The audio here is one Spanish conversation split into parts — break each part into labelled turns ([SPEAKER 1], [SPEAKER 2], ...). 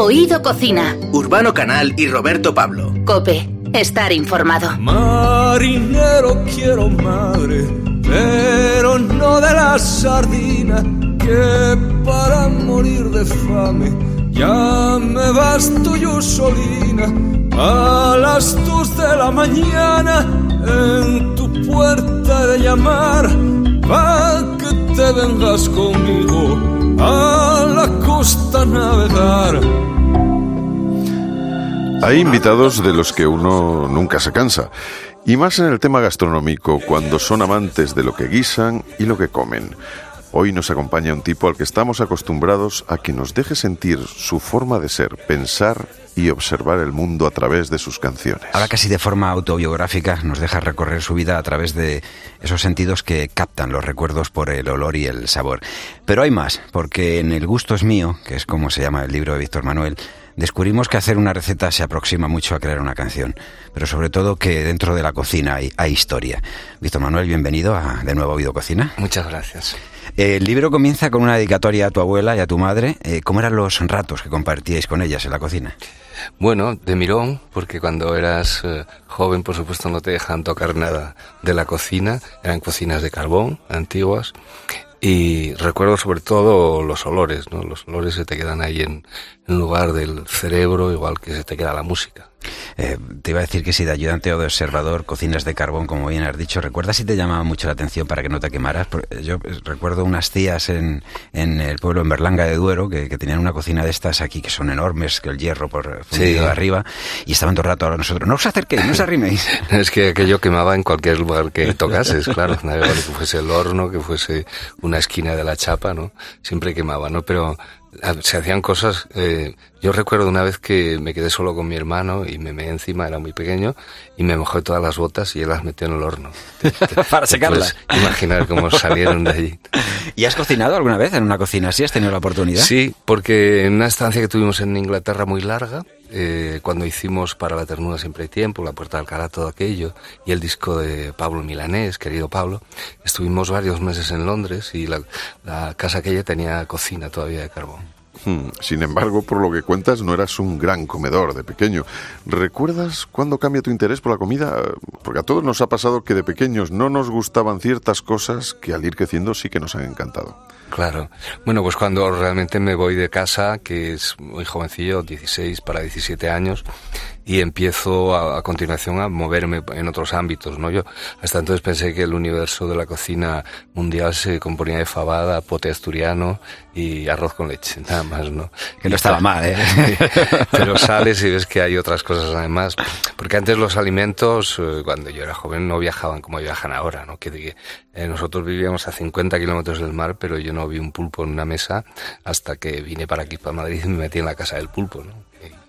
[SPEAKER 1] Oído Cocina.
[SPEAKER 2] Urbano Canal y Roberto Pablo.
[SPEAKER 1] Cope. Estar informado.
[SPEAKER 3] Marinero quiero madre, pero no de la sardina, que para morir de fame ya me vas tú yo solina a las dos de la mañana en tu puerta de llamar para que te vengas conmigo a
[SPEAKER 4] Hay invitados de los que uno nunca se cansa, y más en el tema gastronómico, cuando son amantes de lo que guisan y lo que comen. Hoy nos acompaña un tipo al que estamos acostumbrados a que nos deje sentir su forma de ser, pensar y observar el mundo a través de sus canciones.
[SPEAKER 5] Ahora casi de forma autobiográfica nos deja recorrer su vida a través de esos sentidos que captan los recuerdos por el olor y el sabor. Pero hay más, porque en El gusto es mío, que es como se llama el libro de Víctor Manuel, descubrimos que hacer una receta se aproxima mucho a crear una canción, pero sobre todo que dentro de la cocina hay, historia. Víctor Manuel, bienvenido a de nuevo a Oído Cocina.
[SPEAKER 6] Muchas gracias.
[SPEAKER 5] El libro comienza con una dedicatoria a tu abuela y a tu madre. Eh, ¿Cómo eran los ratos que compartíais con ellas en la cocina?
[SPEAKER 6] Bueno, de mirón, porque cuando eras eh, joven, por supuesto, no te dejan tocar nada de la cocina. Eran cocinas de carbón, antiguas. Y recuerdo sobre todo los olores, ¿no? Los olores se te quedan ahí en, en lugar del cerebro, igual que se te queda la música.
[SPEAKER 5] Eh, te iba a decir que si de ayudante o de observador cocinas de carbón, como bien has dicho, ¿recuerdas si te llamaba mucho la atención para que no te quemaras? Yo recuerdo unas tías en, en el pueblo, en Berlanga de Duero, que, tenían una cocina de estas aquí que son enormes, que el hierro por de arriba, y estaban todo el rato a nosotros, no os acerquéis, no os arriméis.
[SPEAKER 6] es que aquello quemaba en cualquier lugar que tocases, claro, que fuese el horno, que fuese una esquina de la chapa, ¿no? Siempre quemaba, ¿no? Pero se hacían cosas. Eh, yo recuerdo una vez que me quedé solo con mi hermano y me meé encima, era muy pequeño, y me mojé todas las botas y él las metió en el horno.
[SPEAKER 5] Para secarlas.
[SPEAKER 6] imaginar cómo salieron de allí.
[SPEAKER 5] ¿Y has cocinado alguna vez en una cocina así? ¿Has tenido la oportunidad?
[SPEAKER 6] Sí, porque en una estancia que tuvimos en Inglaterra muy larga, eh, cuando hicimos Para la ternura siempre hay tiempo, La puerta de Alcalá, todo aquello, y el disco de Pablo Milanés, querido Pablo, estuvimos varios meses en Londres y la, la casa aquella tenía cocina todavía de carbón.
[SPEAKER 4] Hmm. Sin embargo, por lo que cuentas, no eras un gran comedor de pequeño. ¿Recuerdas cuándo cambia tu interés por la comida? Porque a todos nos ha pasado que de pequeños no nos gustaban ciertas cosas que al ir creciendo sí que nos han encantado.
[SPEAKER 6] Claro. Bueno, pues cuando realmente me voy de casa, que es muy jovencillo, 16 para 17 años, y empiezo a, continuación a moverme en otros ámbitos, ¿no? Yo hasta entonces pensé que el universo de la cocina mundial se componía de fabada, pote asturiano y arroz con leche, nada más, ¿no?
[SPEAKER 5] Que no estaba mal, ¿eh?
[SPEAKER 6] Pero sales y ves que hay otras cosas además, porque antes los alimentos, eh, cuando yo era joven, no viajaban como viajan ahora, ¿no? Que, eh, nosotros vivíamos a 50 kilómetros del mar, pero yo no vi un pulpo en una mesa hasta que vine para aquí, para Madrid, y me metí en la casa del pulpo, ¿no?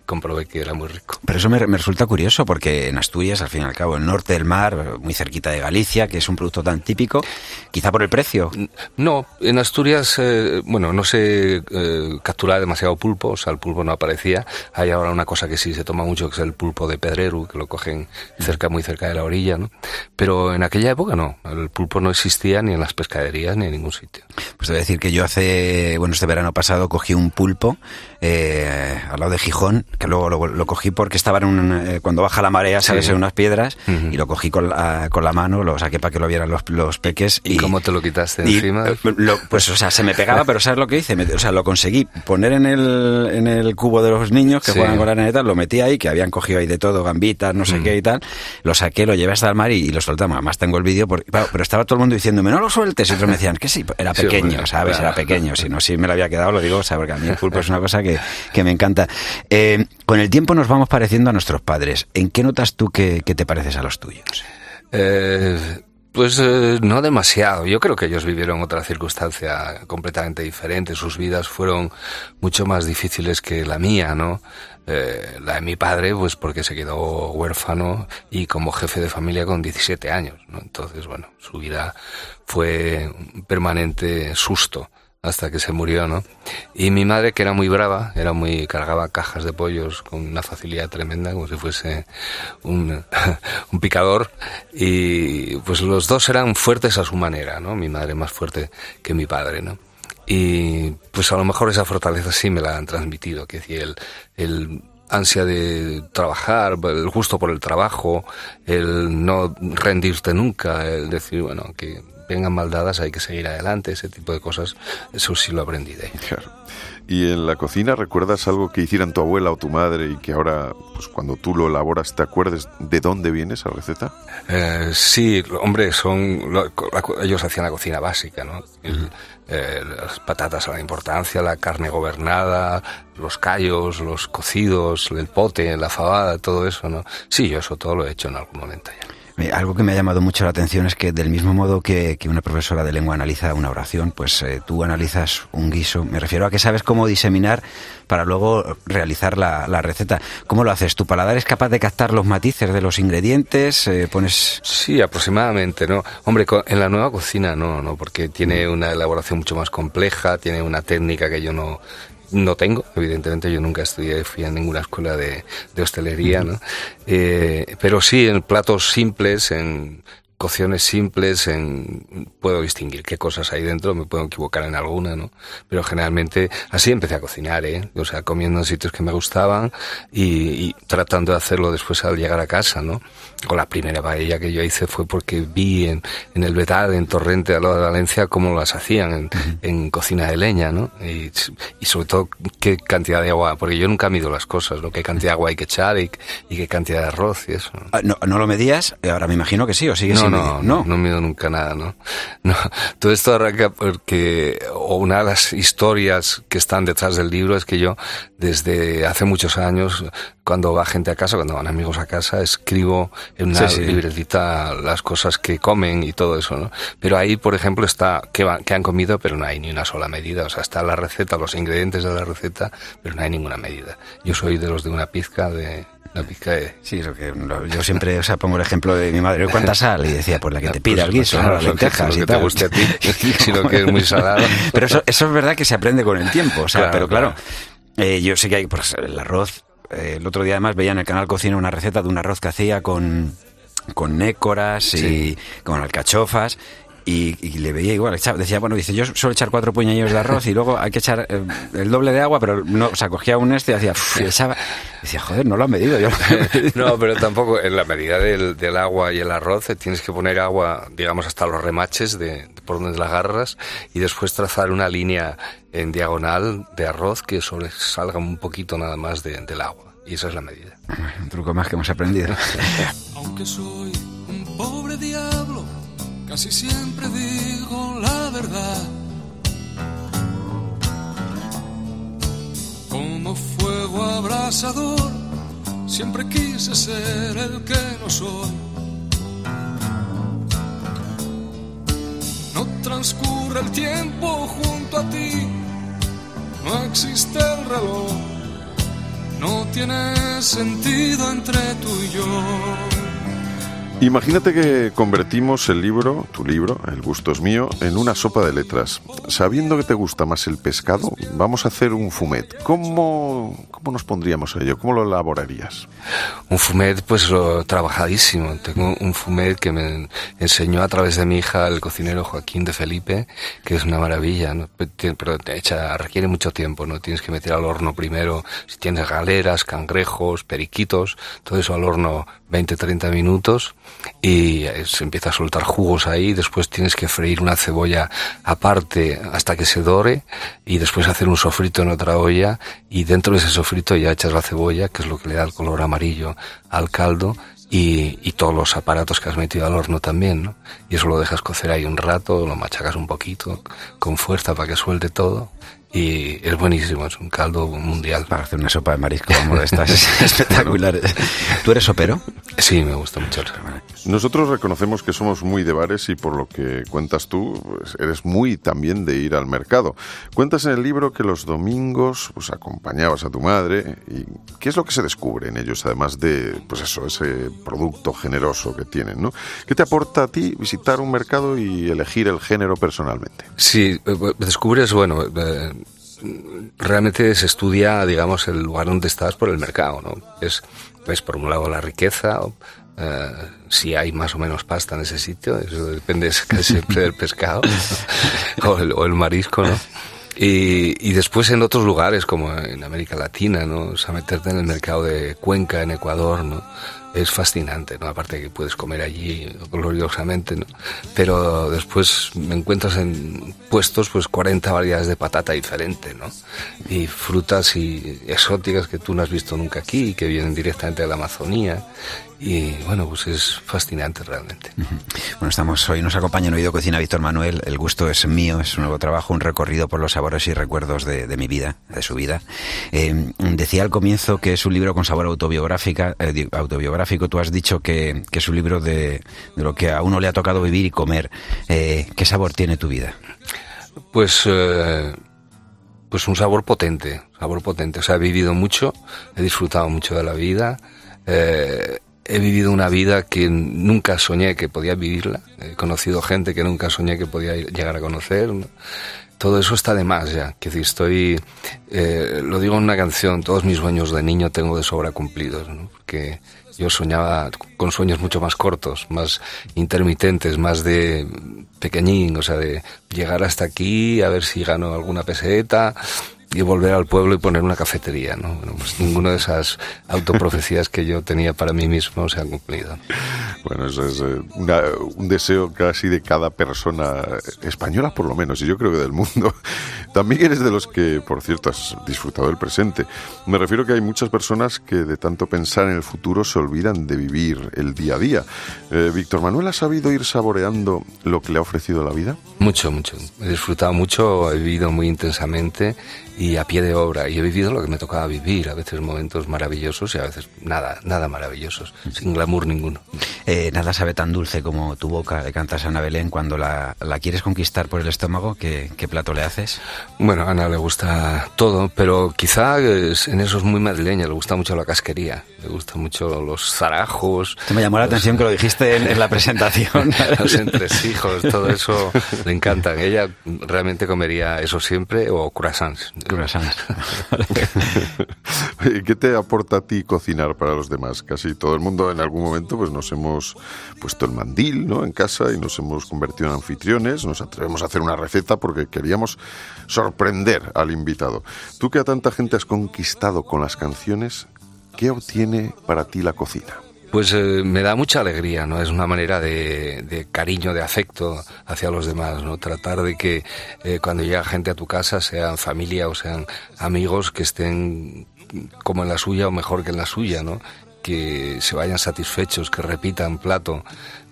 [SPEAKER 6] Comprobé que era muy rico.
[SPEAKER 5] Pero eso me, resulta curioso porque en Asturias, al fin y al cabo, el norte del mar, muy cerquita de Galicia, que es un producto tan típico, quizá por el precio.
[SPEAKER 6] No, en Asturias, eh, bueno, no se eh, capturaba demasiado pulpo, o sea, el pulpo no aparecía. Hay ahora una cosa que sí se toma mucho, que es el pulpo de Pedreru, que lo cogen cerca, muy cerca de la orilla, ¿no? Pero en aquella época no, el pulpo no existía ni en las pescaderías ni en ningún sitio.
[SPEAKER 5] Pues debo decir que yo hace, bueno, este verano pasado cogí un pulpo eh, al lado de Gijón, que luego lo, cogí porque estaba en un, eh, cuando baja la marea, sales en unas piedras, y lo cogí con la, con la mano, lo saqué para que lo vieran los, los peques.
[SPEAKER 6] ¿Y, cómo te lo quitaste encima? Eh,
[SPEAKER 5] pues, o sea, se me pegaba, pero ¿sabes lo que hice? o sea, lo conseguí poner en el, en el cubo de los niños que juegan con la neta, lo metí ahí, que habían cogido ahí de todo, gambitas, no sé qué y tal, lo saqué, lo llevé hasta el mar y, lo soltamos. Además tengo el vídeo, pero estaba todo el mundo diciéndome, no lo sueltes, y otros me decían, que sí, era pequeño, ¿sabes? Era pequeño, si no, si me lo había quedado, lo digo, o sea, porque a mí el pulpo es una cosa que que, me encanta. Eh, con el tiempo nos vamos pareciendo a nuestros padres. ¿En qué notas tú que, te pareces a los tuyos?
[SPEAKER 6] Eh, pues eh, no demasiado. Yo creo que ellos vivieron otra circunstancia completamente diferente. Sus vidas fueron mucho más difíciles que la mía, ¿no? la de mi padre, pues porque se quedó huérfano y como jefe de familia con 17 años, ¿no? Entonces, bueno, su vida fue un permanente susto hasta que se murió, ¿no? Y mi madre, que era muy brava, era muy cargaba cajas de pollos con una facilidad tremenda, como si fuese un, un picador, y pues los dos eran fuertes a su manera, ¿no? Mi madre más fuerte que mi padre, ¿no? Y pues a lo mejor esa fortaleza sí me la han transmitido, que decir, el, el ansia de trabajar, el gusto por el trabajo, el no rendirte nunca, el decir, bueno, que vengan maldadas hay que seguir adelante, ese tipo de cosas, eso sí lo aprendí de
[SPEAKER 4] Claro. ¿Y en la cocina recuerdas algo que hicieran tu abuela o tu madre y que ahora, pues cuando tú lo elaboras, te acuerdes de dónde viene esa receta?
[SPEAKER 6] Eh, sí, hombre, son ellos hacían la cocina básica, ¿no? Eh, las patatas a la importancia, la carne gobernada, los callos, los cocidos, el pote, la fabada, todo eso, ¿no? Sí, yo eso todo lo he hecho en algún momento ya.
[SPEAKER 5] Algo que me ha llamado mucho la atención es que del mismo modo que, una profesora de lengua analiza una oración, pues eh, tú analizas un guiso. Me refiero a que sabes cómo diseminar para luego realizar la, receta. ¿Cómo lo haces? ¿Tu paladar es capaz de captar los matices de los ingredientes? Eh, ¿Pones...?
[SPEAKER 6] Sí, aproximadamente, ¿no? Hombre, en la nueva cocina no, ¿no? Porque tiene una elaboración mucho más compleja, tiene una técnica que yo no, no tengo, evidentemente yo nunca estudié, fui a ninguna escuela de, de hostelería, ¿no? Eh, pero sí en platos simples, en cocciones simples, en, puedo distinguir qué cosas hay dentro, me puedo equivocar en alguna, ¿no? Pero generalmente así empecé a cocinar, ¿eh? O sea, comiendo en sitios que me gustaban y, tratando de hacerlo después al llegar a casa, ¿no? Con la primera paella que yo hice fue porque vi en, en el Betal, en Torrente, a lo de Valencia, cómo las hacían en, cocina de leña, ¿no? Y, sobre todo qué cantidad de agua, porque yo nunca mido las cosas, ¿no? Qué cantidad de agua hay que echar y, qué cantidad de arroz y eso.
[SPEAKER 5] Ah, no, no lo medías, ahora me imagino que sí, o sigue
[SPEAKER 6] no, no, no, no mido nunca nada, ¿no? No, todo esto arranca porque, o una de las historias que están detrás del libro es que yo, desde hace muchos años, cuando va gente a casa, cuando van amigos a casa, escribo en una libretita las cosas que comen y todo eso, ¿no? Pero ahí, por ejemplo, está que, que han comido, pero no hay ni una sola medida. O sea, está la receta, los ingredientes de la receta, pero no hay ninguna medida. Yo soy de los de una pizca de la pizca de...
[SPEAKER 5] Sí, eso que yo siempre o sea, pongo el ejemplo de mi madre. ¿Cuánta sal? Y decía, pues la que te pida el guiso. Las lentejas
[SPEAKER 6] y
[SPEAKER 5] que te
[SPEAKER 6] guste a ti, sino que es muy salado.
[SPEAKER 5] Pero eso, eso es verdad que se aprende con el tiempo. O sea, pero claro, Eh, yo sé que hay pues, el arroz. Eh, el otro día además veía en el canal Cocina una receta de un arroz que hacía con con nécoras y con alcachofas y, le veía igual. decía, bueno, dice, yo suelo echar cuatro puñadillos de arroz y luego hay que echar eh, el doble de agua, pero no, o sea, cogía un este y hacía, y echaba. decía, joder, no lo han medido. Yo
[SPEAKER 6] no, pero tampoco en la medida del, del, agua y el arroz eh, tienes que poner agua, digamos, hasta los remaches de, por donde la agarras y después trazar una línea en diagonal de arroz que salga un poquito nada más de, del agua. Y esa es la medida.
[SPEAKER 5] Un truco más que hemos aprendido.
[SPEAKER 3] Aunque soy un pobre diablo casi siempre digo la verdad. Como fuego abrasador, siempre quise ser el que no soy. No transcurre el tiempo junto a ti, no existe el reloj, no tiene sentido entre tú y yo.
[SPEAKER 4] Imagínate que convertimos el libro, tu libro, El gusto es mío, en una sopa de letras. Sabiendo que te gusta más el pescado, vamos a hacer un fumet. ¿Cómo, cómo nos pondríamos a ello? ¿Cómo lo elaborarías?
[SPEAKER 6] Un fumet, pues lo, trabajadísimo. Tengo un fumet que me enseñó a través de mi hija, el cocinero Joaquín de Felipe, que es una maravilla, pero echa, requiere mucho tiempo, ¿no? Tienes que meter al horno primero, si tienes galeras, cangrejos, periquitos, todo eso al horno 20-30 minutos y se empieza a soltar jugos ahí, después tienes que freír una cebolla aparte hasta que se dore y después hacer un sofrito en otra olla y dentro de ese sofrito ya echas la cebolla, que es lo que le da el color amarillo al caldo y, y, todos los aparatos que has metido al horno también, ¿no? Y eso lo dejas cocer ahí un rato, lo machacas un poquito con fuerza para que suelte todo y es buenísimo, es un caldo mundial.
[SPEAKER 5] Para hacer una sopa de marisco como estas, es espectacular. ¿Tú eres sopero?
[SPEAKER 6] Sí, me gusta mucho.
[SPEAKER 4] Nosotros reconocemos que somos muy de bares y por lo que cuentas tú, pues eres muy también de ir al mercado. Cuentas en el libro que los domingos pues acompañabas a tu madre y ¿qué es lo que se descubre en ellos además de pues eso, ese producto generoso que tienen, ¿no? ¿Qué te aporta a ti visitar un mercado y elegir el género personalmente?
[SPEAKER 6] Sí, eh, descubres, bueno, eh, realmente se estudia, digamos, el lugar donde estás por el mercado, ¿no? Es, ves por un lado la riqueza, eh, si hay más o menos pasta en ese sitio, eso depende siempre del pescado o, el, marisco, ¿no? Y, después en otros lugares, como en América Latina, ¿no? O sea, meterte en el mercado de Cuenca, en Ecuador, ¿no? Es fascinante, ¿no? Aparte que puedes comer allí gloriosamente, ¿no? Pero después me encuentras en puestos pues 40 variedades de patata diferente, ¿no? Y frutas y exóticas que tú no has visto nunca aquí, que vienen directamente de la Amazonía y bueno, pues es fascinante realmente.
[SPEAKER 5] Bueno, estamos hoy, nos acompaña en Oído Cocina Víctor Manuel. El gusto es mío, es un nuevo trabajo, un recorrido por los sabores y recuerdos de, mi vida, de su vida. Eh, decía al comienzo que es un libro con sabor autobiográfica, eh, autobiográfico. Tú has dicho que, es un libro de, lo que a uno le ha tocado vivir y comer. Eh, ¿Qué sabor tiene tu vida?
[SPEAKER 6] Pues pues un sabor potente, sabor potente. O sea, he vivido mucho, he disfrutado mucho de la vida. Eh, he vivido una vida que nunca soñé que podía vivirla. He conocido gente que nunca soñé que podía llegar a conocer. Todo eso está de más ya. Que si estoy, eh, lo digo en una canción, todos mis sueños de niño tengo de sobra cumplidos. ¿no? Porque yo soñaba con sueños mucho más cortos, más intermitentes, más de pequeñín, o sea, de llegar hasta aquí, a ver si gano alguna peseta, y volver al pueblo y poner una cafetería, ¿no? Bueno, pues ninguna de esas autoprofecías que yo tenía para mí mismo se han cumplido.
[SPEAKER 4] Bueno, eso es eh, un deseo casi de cada persona española, por lo menos, y yo creo que del mundo. También eres de los que, por cierto, has disfrutado del presente. Me refiero que hay muchas personas que de tanto pensar en el futuro se olvidan de vivir el día a día. Eh, Víctor Manuel, ¿ha sabido ir saboreando lo que le ha ofrecido la vida?
[SPEAKER 6] Mucho, mucho. He disfrutado mucho, he vivido muy intensamente y a pie de obra. Y he vivido lo que me tocaba vivir, a veces momentos maravillosos y a veces nada, nada maravillosos, sin glamour ninguno.
[SPEAKER 5] Eh, nada sabe tan dulce como tu boca, de cantas Ana Belén, cuando la, la quieres conquistar por el estómago, ¿qué, ¿qué, plato le haces?
[SPEAKER 6] Bueno, a Ana le gusta todo, pero quizá en eso es muy madrileña, le gusta mucho la casquería, le gustan mucho los zarajos.
[SPEAKER 5] Te me llamó la atención que lo dijiste en, la presentación.
[SPEAKER 6] los entresijos, todo eso le encantan. Ella realmente comería eso siempre o croissants.
[SPEAKER 4] ¿Qué te aporta a ti cocinar para los demás? Casi todo el mundo en algún momento pues nos hemos puesto el mandil ¿no? en casa y nos hemos convertido en anfitriones, nos atrevemos a hacer una receta porque queríamos sorprender al invitado. Tú que a tanta gente has conquistado con las canciones, ¿qué obtiene para ti la cocina?
[SPEAKER 6] Pues eh, me da mucha alegría, ¿no? Es una manera de, cariño, de afecto hacia los demás, ¿no? Tratar de que eh, cuando llega gente a tu casa, sean familia o sean amigos, que estén como en la suya o mejor que en la suya, ¿no? Que se vayan satisfechos, que repitan plato.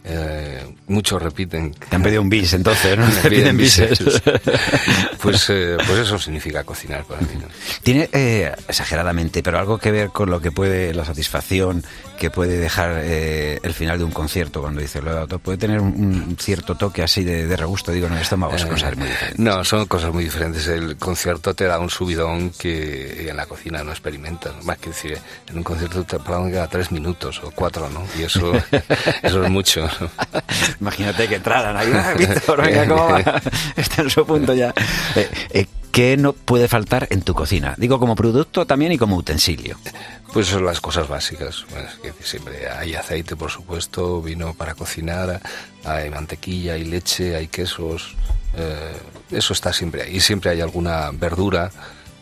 [SPEAKER 6] Eh, muchos repiten.
[SPEAKER 5] Te han pedido un bis entonces, ¿no?
[SPEAKER 6] piden bises. pues, eh, pues eso significa cocinar para mí.
[SPEAKER 5] Tiene eh, exageradamente, pero algo que ver con lo que puede la satisfacción que puede dejar el final de un concierto cuando dice lo puede tener un, cierto toque así de, regusto, digo, en el estómago, son cosas muy diferentes.
[SPEAKER 6] No, son cosas muy diferentes. El concierto te da un subidón que en la cocina no experimentas. Más que decir, en un concierto te cada tres minutos o cuatro, ¿no? Y eso, eso es mucho.
[SPEAKER 5] Imagínate que entraran ahí, Víctor, venga, ¿cómo va? Está en su punto ya. Eh, eh, ¿Qué no puede faltar en tu cocina? Digo como producto también y como utensilio.
[SPEAKER 6] Pues son las cosas básicas. que siempre hay aceite, por supuesto, vino para cocinar, hay mantequilla, hay leche, hay quesos. Eh, eso está siempre ahí. Siempre hay alguna verdura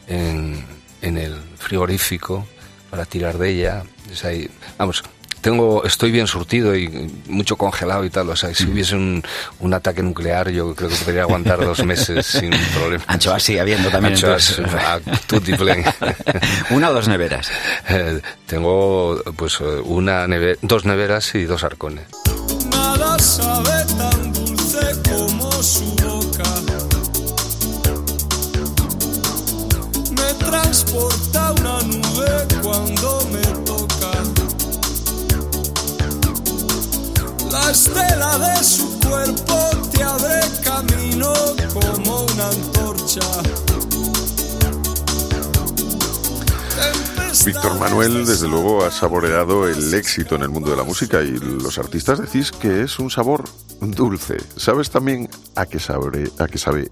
[SPEAKER 6] en, en el frigorífico para tirar de ella. vamos, tengo, estoy bien surtido y mucho congelado y tal. O sea, si hubiese un, un ataque nuclear, yo creo que podría aguantar dos meses sin problema.
[SPEAKER 5] Anchoas sigue habiendo también.
[SPEAKER 6] Anchoas, a
[SPEAKER 5] ¿Una o dos neveras?
[SPEAKER 6] Eh, tengo, pues, una dos neveras y dos arcones.
[SPEAKER 3] Nada sabe tan dulce como su boca. Me transporta una nube cuando estela de su cuerpo te abre camino como una antorcha.
[SPEAKER 4] Víctor Manuel, desde luego, ha saboreado el éxito en el mundo de la música y los artistas decís que es un sabor dulce. ¿Sabes también a qué sabe, a qué sabe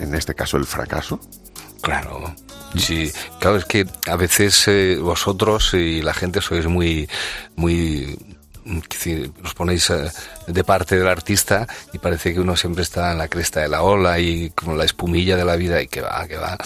[SPEAKER 4] en este caso, el fracaso?
[SPEAKER 6] Claro. Sí, claro, es que a veces eh, vosotros y la gente sois muy, muy los ponéis eh, de parte del artista y parece que uno siempre está en la cresta de la ola y como la espumilla de la vida y que va, que va.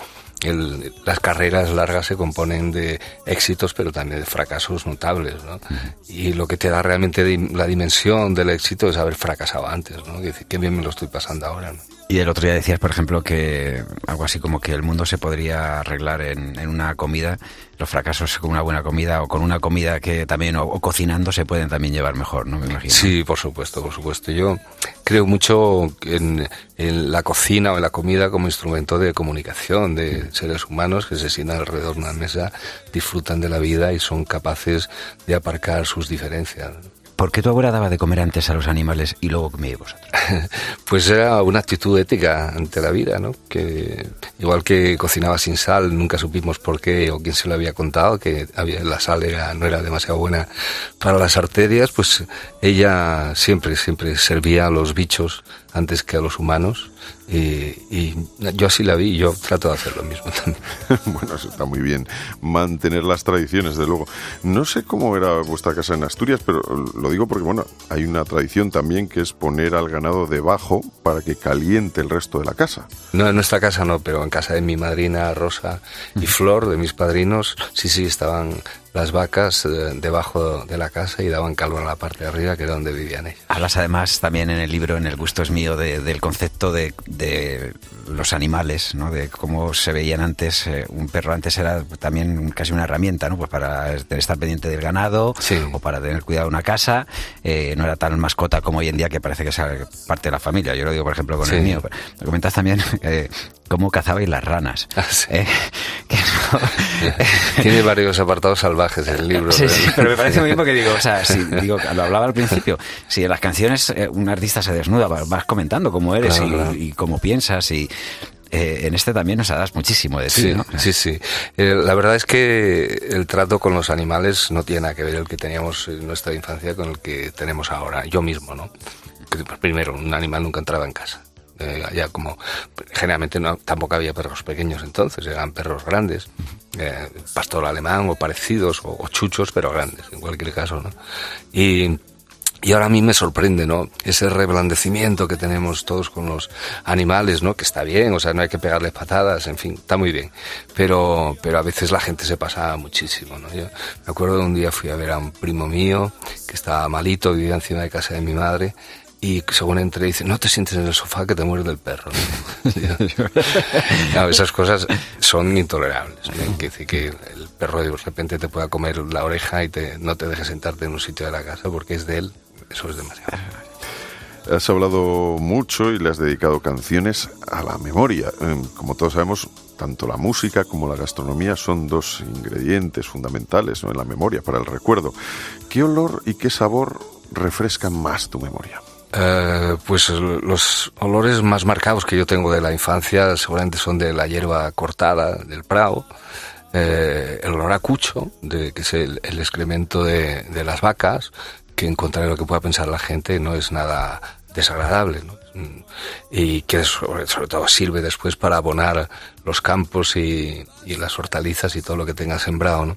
[SPEAKER 6] Las carreras largas se componen de éxitos, pero también de fracasos notables, ¿no? Y lo que te da realmente la dimensión del éxito es haber fracasado antes, ¿no? Decir, qué bien me lo estoy pasando ahora, ¿no?
[SPEAKER 5] Y el otro día decías, por ejemplo, que algo así como que el mundo se podría arreglar en, una comida, los fracasos con una buena comida o con una comida que también, o, cocinando, se pueden también llevar mejor, ¿no? Me imagino.
[SPEAKER 6] Sí, por supuesto, por supuesto. Yo creo mucho en, la cocina o en la comida como instrumento de comunicación de seres humanos que se sientan alrededor de una mesa, disfrutan de la vida y son capaces de aparcar sus diferencias.
[SPEAKER 5] ¿Por qué tu abuela daba de comer antes a los animales y luego comíais vosotros?
[SPEAKER 6] pues era una actitud ética ante la vida, ¿no? Que igual que cocinaba sin sal, nunca supimos por qué o quién se lo había contado, que había, la sal no era demasiado buena para las arterias, pues ella siempre, siempre servía a los bichos antes que a los humanos y, yo así la vi y yo trato de hacer lo mismo también.
[SPEAKER 4] bueno, eso está muy bien, mantener las tradiciones, de luego. No sé cómo era vuestra casa en Asturias, pero lo digo porque, bueno, hay una tradición también que es poner al ganado debajo para que caliente el resto de la casa.
[SPEAKER 6] No, en nuestra casa no, pero en casa de mi madrina Rosa y Flor, de mis padrinos, sí, sí, estaban las vacas eh, debajo de la casa y daban calor a la parte de arriba, que era donde vivían ellos.
[SPEAKER 5] Hablas además también en el libro, en El gusto es mío, del concepto de, los animales, ¿no? de cómo se veían antes. Eh, un perro antes era también casi una herramienta, ¿no? pues para estar pendiente del ganado o para tener cuidado de una casa. Eh, no era tan mascota como hoy en día que parece que es parte de la familia. Yo lo digo, por ejemplo, con el mío. Me comentas también cómo cazabais las ranas.
[SPEAKER 6] Ah, Tiene varios apartados salvajes el libro.
[SPEAKER 5] Sí, sí, pero me parece muy bien porque digo, o sea, si, digo, lo hablaba al principio, si en las canciones eh, un artista se desnuda, vas comentando cómo eres y, cómo piensas y eh, en este también nos das muchísimo de ti,
[SPEAKER 6] sí, Sí, sí. Eh, la verdad es que el trato con los animales no tiene nada que ver el que teníamos en nuestra infancia con el que tenemos ahora. Yo mismo, ¿no? Primero, un animal nunca entraba en casa eh, como generalmente no, tampoco había perros pequeños entonces, eran perros grandes, eh, pastor alemán o parecidos, o, chuchos, pero grandes, en cualquier caso, ¿no? Y, y ahora a mí me sorprende, ¿no? Ese reblandecimiento que tenemos todos con los animales, ¿no? Que está bien, o sea, no hay que pegarles patadas, en fin, está muy bien. Pero, pero a veces la gente se pasa muchísimo, ¿no? Yo me acuerdo de un día fui a ver a un primo mío que estaba malito, vivía encima de casa de mi madre, y según entre dice, no te sientes en el sofá que te mueres del perro. esas cosas son intolerables. Que decir que el perro de repente te pueda comer la oreja y te, no te deje sentarte en un sitio de la casa porque es de él, eso es demasiado.
[SPEAKER 4] Has hablado mucho y le has dedicado canciones a la memoria. Em, como todos sabemos, tanto la música como la gastronomía son dos ingredientes fundamentales en la memoria para el recuerdo. ¿Qué olor y qué sabor refrescan más tu memoria?
[SPEAKER 6] Eh, pues los olores más marcados que yo tengo de la infancia seguramente son de la hierba cortada del prado, eh, el olor a cucho, que es el, excremento de, las vacas, que en contra de lo que pueda pensar la gente no es nada desagradable. ¿no? y que sobre, todo sirve después para abonar los campos y, las hortalizas y todo lo que tenga sembrado, ¿no?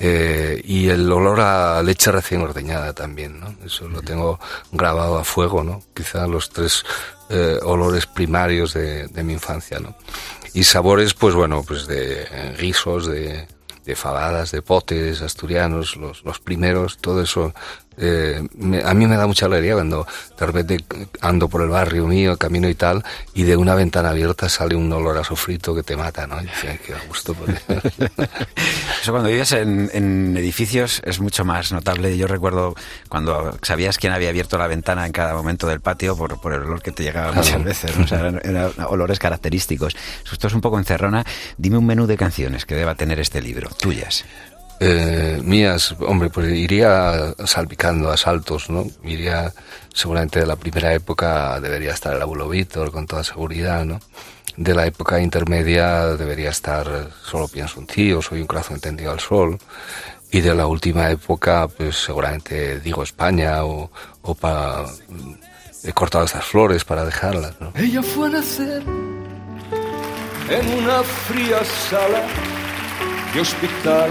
[SPEAKER 6] Eh, y el olor a leche recién ordeñada también, ¿no? Eso lo tengo grabado a fuego, ¿no? Quizá los tres eh, olores primarios de, de, mi infancia, ¿no? Y sabores, pues bueno, pues de guisos, de, de fabadas, de potes asturianos, los, los primeros, todo eso eh, a mí me da mucha alegría cuando de repente ando por el barrio mío, camino y tal, y de una ventana abierta sale un olor a sofrito que te mata, ¿no? Y qué gusto.
[SPEAKER 5] Eso cuando vives en, edificios es mucho más notable. Yo recuerdo cuando sabías quién había abierto la ventana en cada momento del patio por, por el olor que te llegaba muchas veces. O sea, eran, olores característicos. Esto es un poco encerrona. Dime un menú de canciones que deba tener este libro, tuyas.
[SPEAKER 6] Eh, mías, hombre, pues iría salpicando a saltos, ¿no? Iría, seguramente de la primera época debería estar el abuelo Víctor con toda seguridad, ¿no? De la época intermedia debería estar Solo pienso un tío, Soy un corazón entendido al sol. Y de la última época, pues seguramente digo España o, o. He cortado estas flores para dejarlas, ¿no?
[SPEAKER 3] Ella fue a nacer en una fría sala de hospital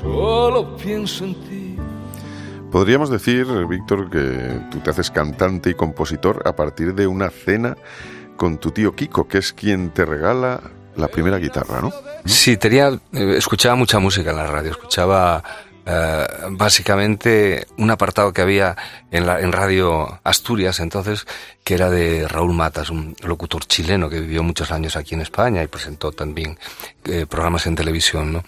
[SPEAKER 3] Solo pienso en ti.
[SPEAKER 4] Podríamos decir, Víctor, que tú te haces cantante y compositor a partir de una cena con tu tío Kiko, que es quien te regala la primera guitarra, ¿no?
[SPEAKER 6] Sí, tenía, eh, escuchaba mucha música en la radio, escuchaba eh, básicamente un apartado que había en, la, en Radio Asturias entonces, que era de Raúl Matas, un locutor chileno que vivió muchos años aquí en España y presentó también eh, programas en televisión, ¿no?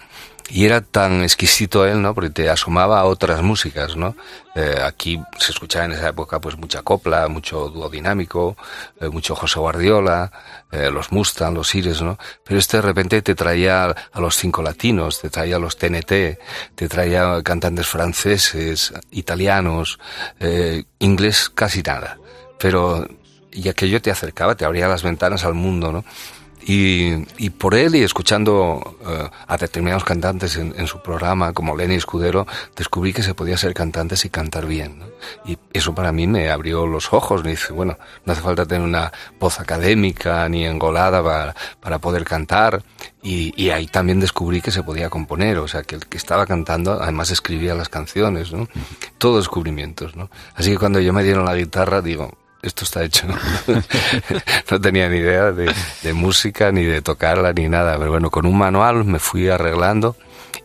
[SPEAKER 6] Y era tan exquisito él, ¿no? Porque te asomaba a otras músicas, ¿no? Eh, aquí se escuchaba en esa época pues mucha copla, mucho dúo dinámico, eh, mucho José Guardiola, eh, los Mustang, los Ires, ¿no? Pero este de repente te traía a los cinco latinos, te traía a los TNT, te traía cantantes franceses, italianos, eh, inglés casi nada. Pero y aquello te acercaba, te abría las ventanas al mundo, ¿no? Y, y, por él y escuchando uh, a determinados cantantes en, en, su programa, como Lenny Escudero, descubrí que se podía ser cantantes y cantar bien. ¿no? Y eso para mí me abrió los ojos. Me dice, bueno, no hace falta tener una voz académica ni engolada para, para poder cantar. Y, y, ahí también descubrí que se podía componer. O sea, que el que estaba cantando además escribía las canciones. ¿no? Todo descubrimientos. ¿no? Así que cuando yo me dieron la guitarra, digo, esto está hecho. no tenía ni idea de, de, música, ni de tocarla, ni nada. Pero bueno, con un manual me fui arreglando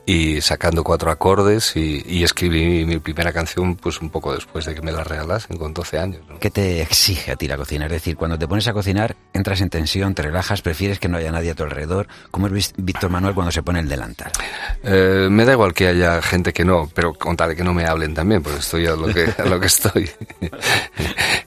[SPEAKER 6] y sacando cuatro acordes y, y escribí mi primera canción pues un poco después de que me la regalasen, con 12 años. ¿no?
[SPEAKER 5] ¿Qué te exige a ti la cocina? Es decir, cuando te pones a cocinar, entras en tensión, te relajas, prefieres que no haya nadie a tu alrededor. ¿Cómo es Víctor Manuel cuando se pone el delantal?
[SPEAKER 6] Eh, me da igual que haya gente que no, pero con tal de que no me hablen también, porque estoy a lo que, a lo que estoy.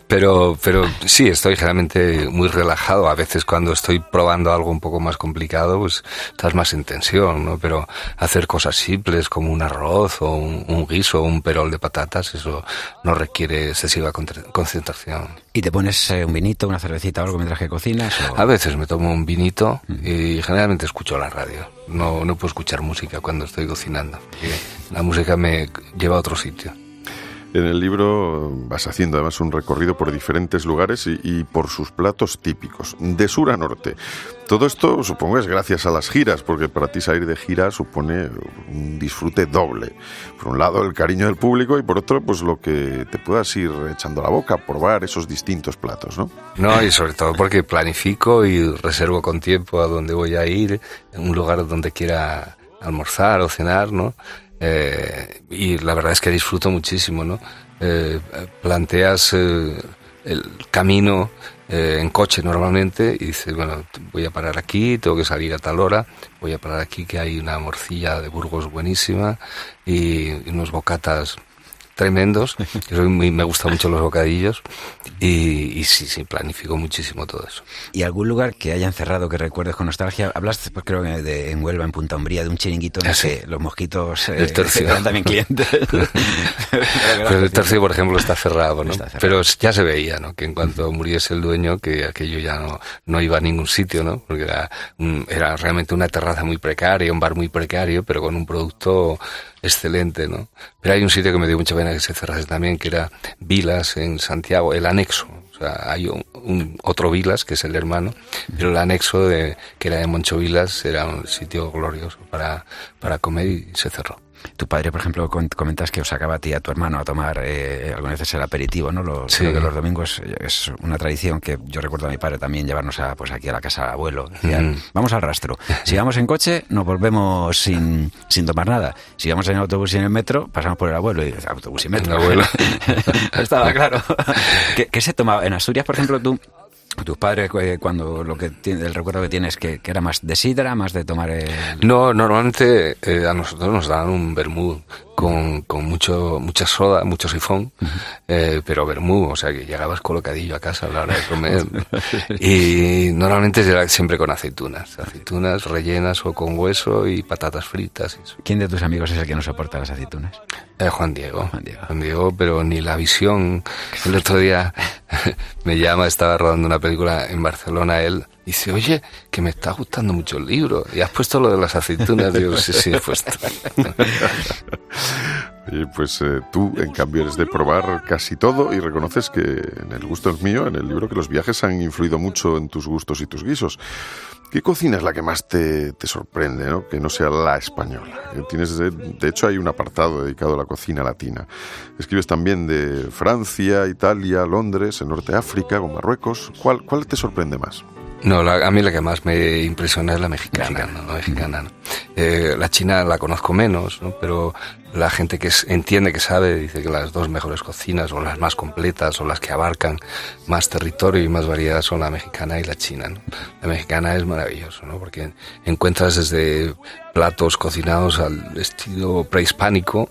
[SPEAKER 6] Pero, pero sí, estoy generalmente muy relajado. A veces cuando estoy probando algo un poco más complicado, pues estás más en tensión, ¿no? Pero hacer cosas simples como un arroz o un, un guiso o un perol de patatas, eso no requiere excesiva concentración.
[SPEAKER 5] ¿Y te pones eh, un vinito, una cervecita o algo mientras que cocinas? O...
[SPEAKER 6] A veces me tomo un vinito y generalmente escucho la radio. No, no puedo escuchar música cuando estoy cocinando. La música me lleva a otro sitio.
[SPEAKER 4] En el libro vas haciendo además un recorrido por diferentes lugares y, y, por sus platos típicos, de sur a norte. Todo esto supongo es gracias a las giras, porque para ti salir de gira supone un disfrute doble. Por un lado el cariño del público y por otro pues lo que te puedas ir echando a la boca, probar esos distintos platos, ¿no?
[SPEAKER 6] No, y sobre todo porque planifico y reservo con tiempo a dónde voy a ir, un lugar donde quiera almorzar o cenar, ¿no? Eh, y la verdad es que disfruto muchísimo, ¿no? Eh, planteas eh, el camino eh, en coche normalmente y dices, bueno, voy a parar aquí, tengo que salir a tal hora, voy a parar aquí que hay una morcilla de Burgos buenísima y, unos bocatas tremendos. Yo muy, me gustan mucho los bocadillos y, y, sí, sí, planifico muchísimo todo eso.
[SPEAKER 5] ¿Y algún lugar que hayan cerrado que recuerdes con nostalgia? Hablaste, pues, creo que de, en Huelva, en Punta Umbría, de un chiringuito en ah, que los mosquitos
[SPEAKER 6] eh, el tercio.
[SPEAKER 5] eran también clientes.
[SPEAKER 6] Pero el tercio, por ejemplo, está cerrado, ¿no? Está cerrado. Pero ya se veía, ¿no? Que en cuanto muriese el dueño, que aquello ya no, no iba a ningún sitio, ¿no? Porque era realmente una terraza muy precaria, un bar muy precario, pero con un producto excelente, ¿no? Pero hay un sitio que me dio mucha pena que se cerrase también, que era Vilas en Santiago, el anexo. O sea, hay un, un, otro Vilas, que es el hermano, pero el anexo de, que era de Moncho Vilas era un sitio glorioso para, para comer y se cerró.
[SPEAKER 5] Tu padre, por ejemplo, comentas que os sacaba a ti y a tu hermano a tomar eh, algunas veces el aperitivo, ¿no? Los,
[SPEAKER 6] sí.
[SPEAKER 5] creo que los domingos es una tradición que yo recuerdo a mi padre también llevarnos a, pues aquí a la casa del abuelo. Mm. vamos al rastro. Si vamos en coche, nos volvemos sin, sin tomar nada. Si vamos en autobús y en el metro, pasamos por el abuelo y autobús y metro.
[SPEAKER 6] El abuelo.
[SPEAKER 5] Estaba claro. ¿Qué, ¿Qué, se tomaba? En Asturias, por ejemplo, tú tus padres eh, cuando lo que tiene, el recuerdo que tienes que, era más de sidra, más de tomar el...
[SPEAKER 6] No, normalmente eh, a nosotros nos daban un vermú con, con mucho mucha soda, mucho sifón, eh, pero vermú, o sea que llegabas colocadillo a casa a la hora de comer. y normalmente era siempre con aceitunas, aceitunas rellenas o con hueso y patatas fritas. Eso.
[SPEAKER 5] ¿Quién de tus amigos es el que no soporta las aceitunas?
[SPEAKER 6] Eh, Juan Diego.
[SPEAKER 5] Juan Diego.
[SPEAKER 6] Juan Diego, pero ni la visión. El otro día me llama, estaba rodando una película en Barcelona, él, dice, oye, que me está gustando mucho el libro. Y has puesto lo de las aceitunas. Digo, sí, sí, he puesto.
[SPEAKER 4] Y pues eh, tú, en cambio, eres de probar casi todo y reconoces que en el gusto es mío, en el libro, que los viajes han influido mucho en tus gustos y tus guisos. ¿Qué cocina es la que más te, te sorprende, ¿no? que no sea la española? Eh, Tienes, de, de hecho, hay un apartado dedicado a la cocina latina. Escribes también de Francia, Italia, Londres, el norte África, o Marruecos. ¿Cuál, cuál te sorprende más?
[SPEAKER 6] No, la- a mí la que más me impresiona es la mexicana, ¿no? La mexicana, ¿no? Eh, la china la conozco menos, ¿no? Pero la gente que es- entiende, que sabe, dice que las dos mejores cocinas, o las más completas, o las que abarcan más territorio y más variedad son la mexicana y la china, ¿no? La mexicana es maravilloso, ¿no? Porque encuentras desde platos cocinados al estilo prehispánico,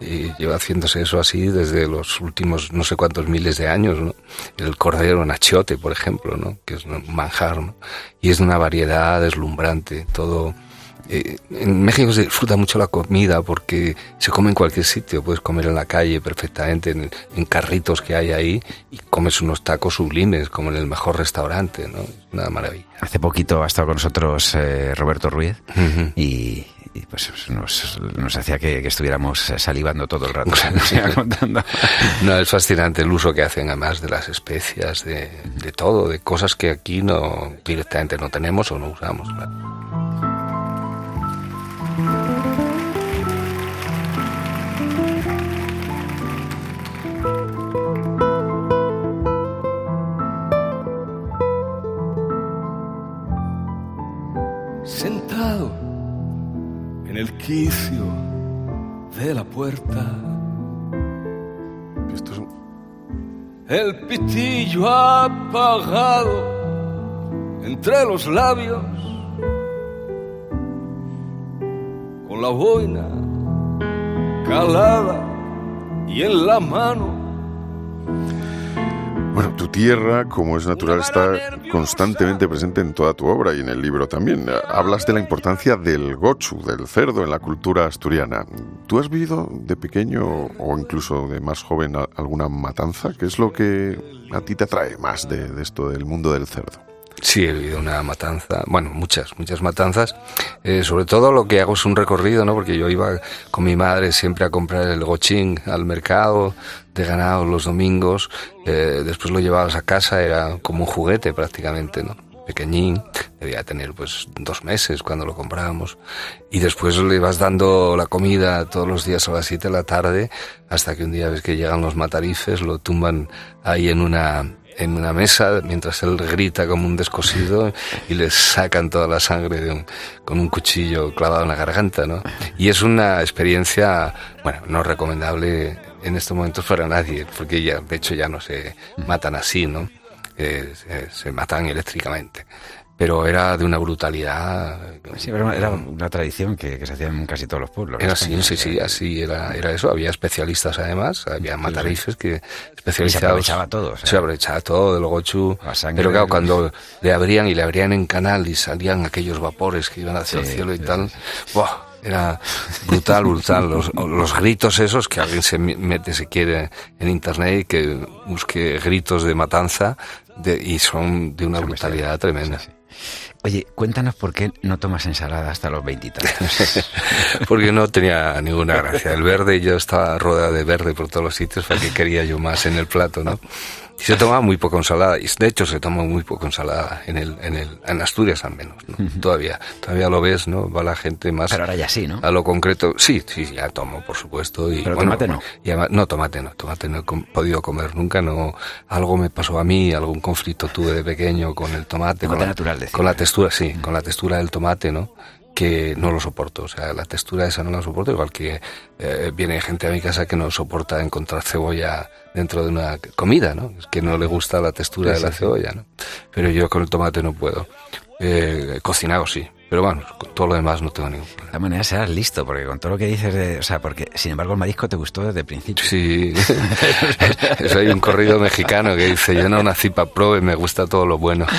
[SPEAKER 6] y lleva haciéndose eso así desde los últimos no sé cuántos miles de años, ¿no? El cordero en achiote, por ejemplo, ¿no? Que es un manjar, ¿no? Y es una variedad deslumbrante, todo... eh, en México se disfruta mucho la comida porque se come en cualquier sitio, puedes comer en la calle perfectamente, en, en carritos que hay ahí, y comes unos tacos sublimes, como en el mejor restaurante, ¿no? Es una maravilla.
[SPEAKER 5] Hace poquito ha estado con nosotros eh, Roberto Ruiz
[SPEAKER 6] Ujú.
[SPEAKER 5] y, y, pues nos, nos hacía que, que estuviéramos eh, salivando todo el rato. Iba contando.
[SPEAKER 6] No, es fascinante el uso que hacen además de las especias, de, de todo, de cosas que aquí no directamente no tenemos o no usamos. claro.
[SPEAKER 3] Sentado en el quicio de la puerta.
[SPEAKER 4] Esto es un-
[SPEAKER 3] El pitillo apagado entre los labios, con la boina calada y en la mano.
[SPEAKER 4] Bueno, tu tierra, como es natural, está constantemente presente en toda tu obra y en el libro también. Hablas de la importancia del gochu, del cerdo, en la cultura asturiana. ¿Tú has vivido de pequeño o incluso de más joven alguna matanza? ¿Qué es lo que a ti te atrae más de, de esto del mundo del cerdo?
[SPEAKER 6] Sí, he vivido una matanza, bueno, muchas, muchas matanzas. Eh, sobre todo lo que hago es un recorrido, ¿no? Porque yo iba con mi madre siempre a comprar el gochín al mercado de ganado los domingos. Eh, después lo llevabas a casa, era como un juguete prácticamente, ¿no? Pequeñín, debía tener pues dos meses cuando lo comprábamos. Y después le vas dando la comida todos los días a las 7 de la tarde, hasta que un día ves que llegan los matarifes, lo tumban ahí en una en una mesa mientras él grita como un descosido y le sacan toda la sangre de un- con un cuchillo clavado en la garganta, ¿no? Y es una experiencia, bueno, no recomendable en estos momentos para nadie, porque ya, de hecho ya no se matan así, ¿no? Eh, se, se matan eléctricamente. Pero era de una brutalidad.
[SPEAKER 5] Sí, pero era una tradición que, que se hacía en casi todos los pueblos.
[SPEAKER 6] Era así, sí, sí, así era, era eso. Había especialistas además, había matarifes que especializados.
[SPEAKER 5] aprovechaba todo, o sea.
[SPEAKER 6] Se aprovechaba todo del gochu. Pero claro, cuando le abrían y le abrían en canal y salían aquellos vapores que iban hacia
[SPEAKER 5] Sí,
[SPEAKER 6] el cielo y
[SPEAKER 5] sí,
[SPEAKER 6] tal, ¡buah! era brutal, brutal. Los, los gritos esos que alguien se mete, se quiere, en internet y que busque gritos de matanza de- y son de una brutalidad tremenda.
[SPEAKER 5] Sí, sí. Oye, cuéntanos por qué no tomas ensalada hasta los veintitantos.
[SPEAKER 6] Porque no tenía ninguna gracia. El verde, yo estaba rodeado de verde por todos los sitios, para que quería yo más en el plato, ¿no? Y se tomaba muy poco ensalada, y de hecho se toma muy poco ensalada en el, en el, en Asturias al menos, ¿no? Todavía, todavía lo ves, ¿no? Va la gente más
[SPEAKER 5] Pero ahora ya sí, ¿no?
[SPEAKER 6] a lo concreto. Sí, sí, ya tomo, por supuesto. Y,
[SPEAKER 5] Pero
[SPEAKER 6] bueno,
[SPEAKER 5] tomate no.
[SPEAKER 6] y además- no, tomate no, tomate no he com- podido comer nunca, no. Algo me pasó a mí, algún conflicto tuve de pequeño con el tomate.
[SPEAKER 5] Tomate
[SPEAKER 6] con la,
[SPEAKER 5] natural, decía.
[SPEAKER 6] Con la textura, sí, con la textura del tomate, ¿no? Que no lo soporto. O sea, la textura esa no la soporto, igual que eh, viene gente a mi casa que no soporta encontrar cebolla dentro de una comida, ¿no? Es que no le gusta la textura de la cebolla, ¿no? Pero yo con el tomate no puedo. Eh, cocinado sí, pero bueno, con todo lo demás no tengo ningún problema.
[SPEAKER 5] De todas maneras serás listo, porque con todo lo que dices de... O sea, porque sin embargo el marisco te gustó desde el principio.
[SPEAKER 6] Sí, hay un corrido mexicano que dice, yo no nací para y me gusta todo lo bueno.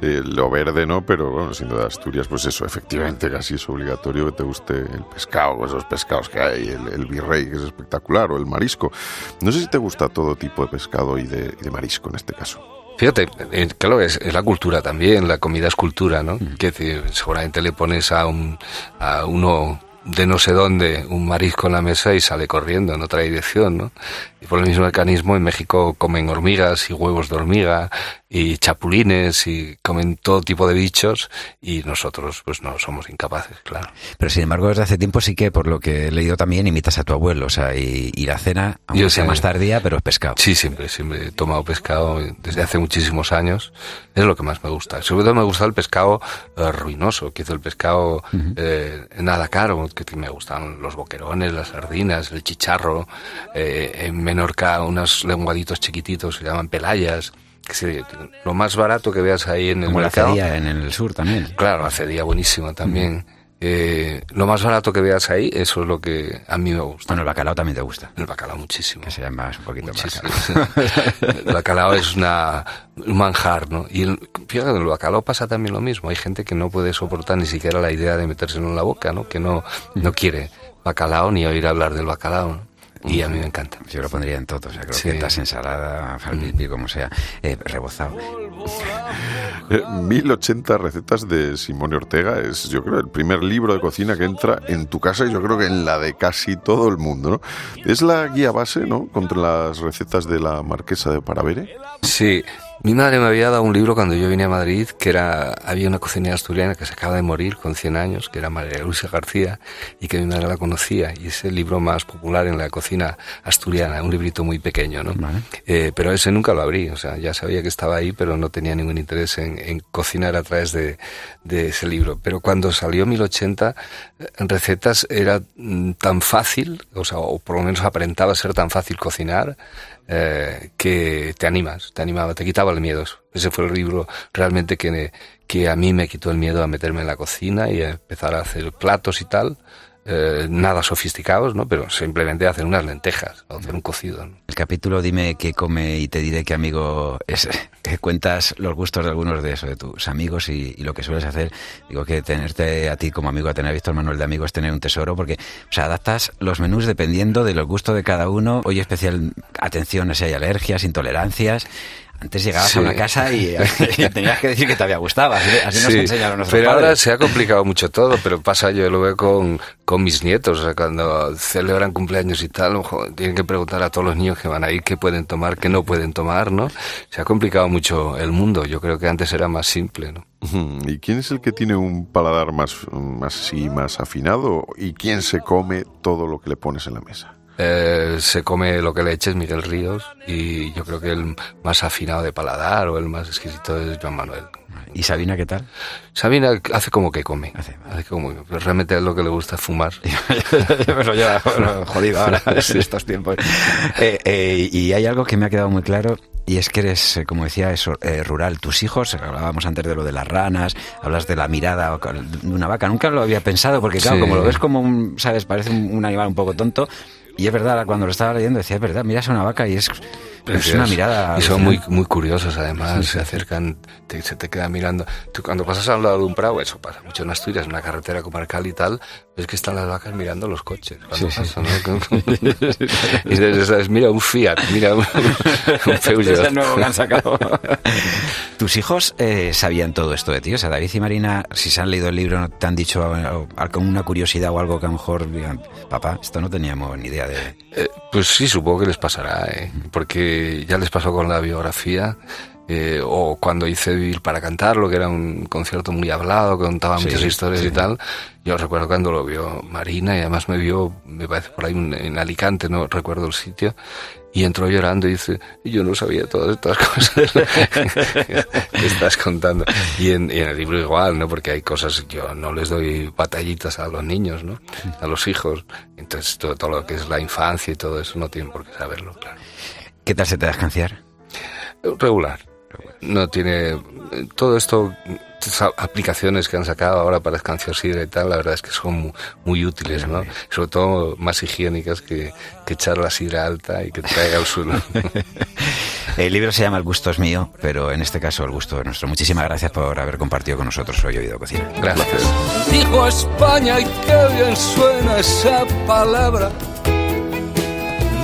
[SPEAKER 4] Eh, lo verde no, pero bueno, sin duda Asturias, pues eso, efectivamente casi es obligatorio que te guste el pescado, esos pescados que hay, el, virrey que es espectacular, o el marisco. No sé si te gusta todo tipo de pescado y de marisco en este caso.
[SPEAKER 6] Fíjate, eh, claro, es, es, la cultura también, la comida es cultura, ¿no? Mm. Que seguramente le pones a, un, a uno de no sé dónde un marisco en la mesa y sale corriendo en otra dirección, ¿no? Y por el mismo mecanismo en México comen hormigas y huevos de hormiga y chapulines y comen todo tipo de bichos y nosotros pues no somos incapaces, claro.
[SPEAKER 5] Pero sin embargo desde hace tiempo sí que por lo que he leído también imitas a tu abuelo, o sea, y, la cena, aunque sea más tardía, pero es pescado.
[SPEAKER 6] Sí, siempre, siempre he tomado pescado desde hace muchísimos años, es lo que más me gusta. Sobre todo me gusta el pescado eh, ruinoso, que hizo el pescado eh, nada caro, que me gustan los boquerones, las sardinas, el chicharro, eh, en Menorca unos lenguaditos chiquititos se llaman pelayas, que lo más barato que veas ahí en el
[SPEAKER 5] Como
[SPEAKER 6] mercado.
[SPEAKER 5] La en el sur también.
[SPEAKER 6] Claro, la cedilla buenísima también. Eh, lo más barato que veas ahí, eso es lo que a mí me gusta.
[SPEAKER 5] Bueno, el bacalao también te gusta.
[SPEAKER 6] El bacalao muchísimo.
[SPEAKER 5] Que sea más, un poquito más.
[SPEAKER 6] el bacalao es una, un manjar, ¿no? Y el, fíjate, el bacalao pasa también lo mismo. Hay gente que no puede soportar ni siquiera la idea de metérselo en la boca, ¿no? Que no, no quiere bacalao ni oír hablar del bacalao, ¿no? Y a mí me encanta.
[SPEAKER 5] Yo lo pondría en todo, o sea, croquetas, sí. ensalada, falbipi, como sea, eh, rebozado.
[SPEAKER 4] 1080 eh, recetas de Simone Ortega es, yo creo, el primer libro de cocina que entra en tu casa y yo creo que en la de casi todo el mundo, ¿no? Es la guía base, ¿no? Contra las recetas de la marquesa de Paravere.
[SPEAKER 6] Sí, mi madre me había dado un libro cuando yo vine a Madrid, que era, había una cocinera asturiana que se acaba de morir con 100 años, que era María Luisa García, y que mi madre la conocía, y es el libro más popular en la cocina asturiana, un librito muy pequeño, ¿no? Eh, pero ese nunca lo abrí, o sea, ya sabía que estaba ahí, pero no tenía ningún interés en, cocinar a través de, de, ese libro. Pero cuando salió 1080, en recetas era mm, tan fácil, o sea, o por lo menos aparentaba ser tan fácil cocinar, eh, que te animas, te animaba, te quitaba el miedo. Ese fue el libro realmente que, que a mí me quitó el miedo a meterme en la cocina y a empezar a hacer platos y tal. Eh, nada sofisticados, ¿no? Pero simplemente hacer unas lentejas o hacer un cocido.
[SPEAKER 5] El capítulo Dime qué come y te diré qué amigo es, que cuentas los gustos de algunos de eso, de tus amigos y, lo que sueles hacer. Digo que tenerte a ti como amigo, a tener visto el manual de amigos es tener un tesoro porque, o sea, adaptas los menús dependiendo de los gustos de cada uno. Hoy especial atención si hay alergias, intolerancias. Antes llegabas a una casa y, tenías que decir que te había gustado, así, nos enseñaron nuestros
[SPEAKER 6] Pero ahora se ha complicado mucho todo, pero pasa, yo lo veo con, con mis nietos, o sea, cuando celebran cumpleaños y tal, tienen que preguntar a todos los niños que van ahí qué pueden tomar, qué no pueden tomar, ¿no? Se ha complicado mucho el mundo, yo creo que antes era más simple, ¿no?
[SPEAKER 4] ¿Y quién es el que tiene un paladar más, más, más afinado? ¿Y quién se come todo lo que le pones en la mesa?
[SPEAKER 6] Eh, se come lo que le eches Miguel Ríos y yo creo que el más afinado de paladar o el más exquisito es Joan Manuel.
[SPEAKER 5] ¿Y Sabina qué tal?
[SPEAKER 6] Sabina hace como que come. Hace, como pero realmente lo que le gusta es fumar.
[SPEAKER 5] me lo lleva jodido ahora en estos tiempos. Eh, eh, y hay algo que me ha quedado muy claro y es que eres, como decía, eso, rural. Tus hijos, hablábamos antes de lo de las ranas, hablas de la mirada de una vaca. Nunca lo había pensado porque, claro, como lo ves como un, ¿sabes? Parece un animal un poco tonto y es verdad, cuando lo estaba leyendo decía, es verdad, miras a una vaca y es, es una mirada...
[SPEAKER 6] Y son muy, muy curiosos además, se acercan, se te quedan mirando. Tú cuando pasas al lado de un prado, eso pasa mucho en Asturias, en una carretera comarcal y tal, ves que están las vacas mirando los coches. Cuando pasan, y dices, mira un Fiat, mira un, un Peugeot.
[SPEAKER 5] Es el nuevo que han sacado. ¿Tus hijos eh, sabían todo esto de ti? O sea, David y Marina, si se han leído el libro, te han dicho con una curiosidad o algo que a lo mejor digan, papá, esto no teníamos ni idea de...
[SPEAKER 6] Eh, pues sí, supongo que les pasará, ¿eh? porque ya les pasó con la biografía eh, o cuando hice Vivir para cantarlo, que era un concierto muy hablado, que contaba muchas historias y tal, yo recuerdo cuando lo vio Marina y además me vio, me parece por ahí en Alicante, no recuerdo el sitio, y entró llorando y dice, yo no sabía todas estas cosas que estás contando. Y en, y en, el libro igual, ¿no? Porque hay cosas, yo no les doy batallitas a los niños, ¿no? A los hijos. Entonces todo, todo lo que es la infancia y todo eso no tienen por qué saberlo, claro.
[SPEAKER 5] ¿Qué tal se te da escanciar?
[SPEAKER 6] Regular no tiene todo esto aplicaciones que han sacado ahora para escanciosir y tal, la verdad es que son muy, útiles, ¿no? Sobre todo más higiénicas que, echar la sidra alta y que te caiga al suelo.
[SPEAKER 5] el libro se llama El gusto es mío, pero en este caso el gusto es nuestro. Muchísimas gracias por haber compartido con nosotros hoy Oído Cocina.
[SPEAKER 6] Gracias.
[SPEAKER 3] Dijo España y qué bien suena esa palabra.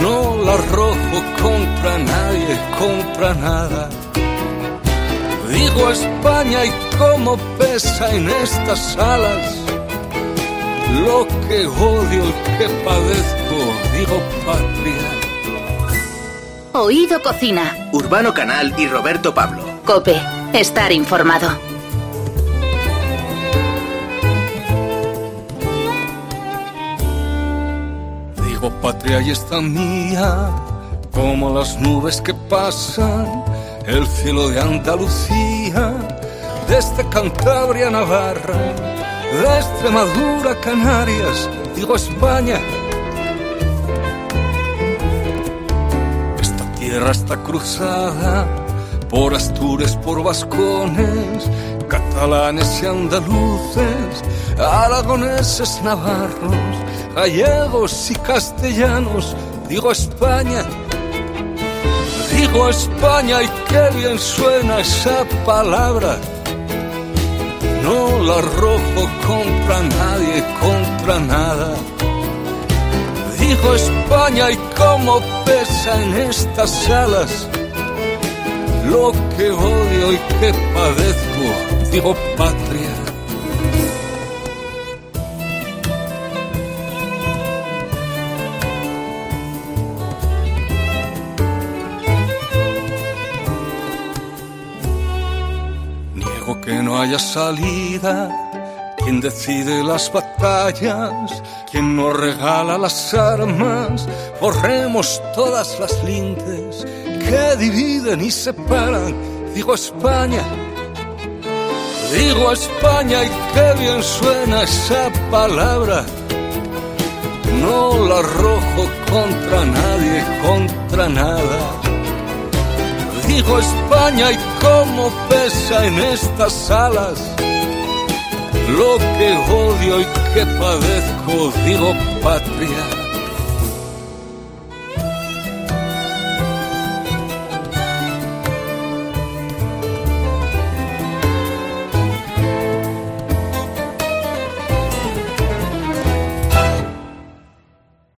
[SPEAKER 3] No la arrojo contra nadie, contra nada Digo España y cómo pesa en estas alas lo que odio, y que padezco, digo patria.
[SPEAKER 1] Oído Cocina.
[SPEAKER 2] Urbano Canal y Roberto Pablo.
[SPEAKER 1] Cope, estar informado.
[SPEAKER 3] Digo patria y esta mía, como las nubes que pasan el cielo de Andalucía, desde Cantabria Navarra, de Extremadura Canarias, digo España. Esta tierra está cruzada por Astures, por Vascones, catalanes y andaluces, aragoneses, navarros, gallegos y castellanos, digo España Digo España y qué bien suena esa palabra. No la arrojo contra nadie, contra nada. Digo España y cómo pesa en estas alas lo que odio y que padezco. Digo patria. Haya salida, quien decide las batallas, quien nos regala las armas, forremos todas las lindes que dividen y separan, digo España. Digo España y qué bien suena esa palabra. No la arrojo contra nadie, contra nada digo España y cómo pesa en estas alas lo que odio y que padezco, digo patria